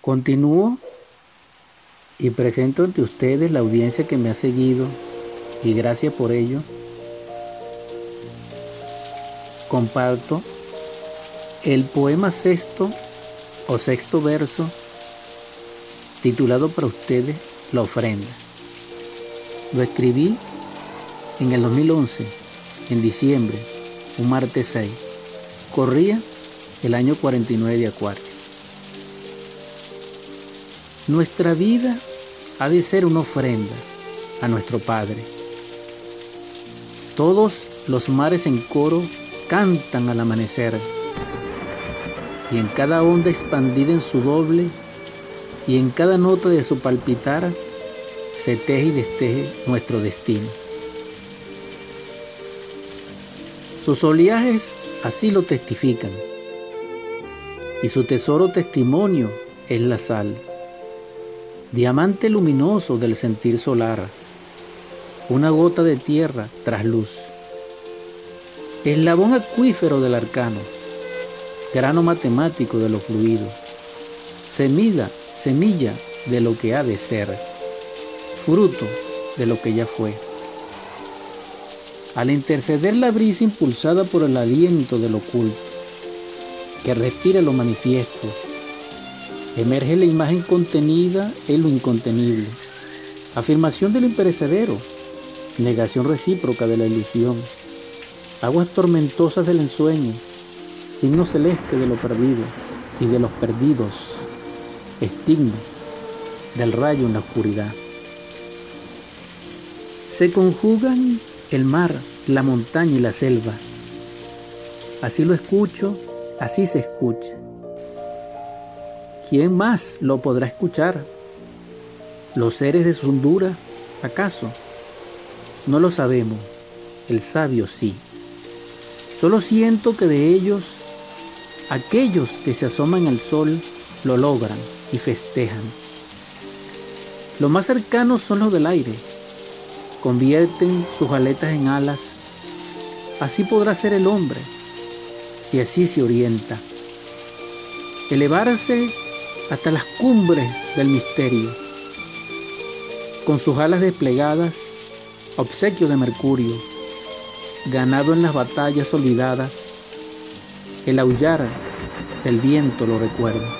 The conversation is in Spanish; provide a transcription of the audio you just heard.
Continúo y presento ante ustedes la audiencia que me ha seguido y gracias por ello. Comparto el poema sexto o sexto verso titulado para ustedes La ofrenda. Lo escribí en el 2011, en diciembre, un martes 6. Corría el año 49 de Acuario. Nuestra vida ha de ser una ofrenda a nuestro Padre. Todos los mares en coro cantan al amanecer y en cada onda expandida en su doble y en cada nota de su palpitar se teje y desteje nuestro destino. Sus oleajes así lo testifican y su tesoro testimonio es la sal, diamante luminoso del sentir solar, una gota de tierra tras luz, eslabón acuífero del arcano, grano matemático de lo fluido, semilla, semilla de lo que ha de ser, fruto de lo que ya fue. Al interceder la brisa impulsada por el aliento del oculto, que respira lo manifiesto, emerge la imagen contenida en lo incontenible, afirmación del imperecedero, negación recíproca de la ilusión, aguas tormentosas del ensueño, signo celeste de lo perdido y de los perdidos, estigma del rayo en la oscuridad. Se conjugan el mar, la montaña y la selva. Así lo escucho, así se escucha. ¿Quién más lo podrá escuchar? ¿Los seres de Sundura, acaso? No lo sabemos, el sabio sí. Solo siento que de ellos Aquellos que se asoman al sol lo logran y festejan. Los más cercanos son los del aire. Convierten sus aletas en alas. Así podrá ser el hombre, si así se orienta. Elevarse hasta las cumbres del misterio. Con sus alas desplegadas, obsequio de Mercurio, ganado en las batallas olvidadas, el aullar del viento lo recuerda.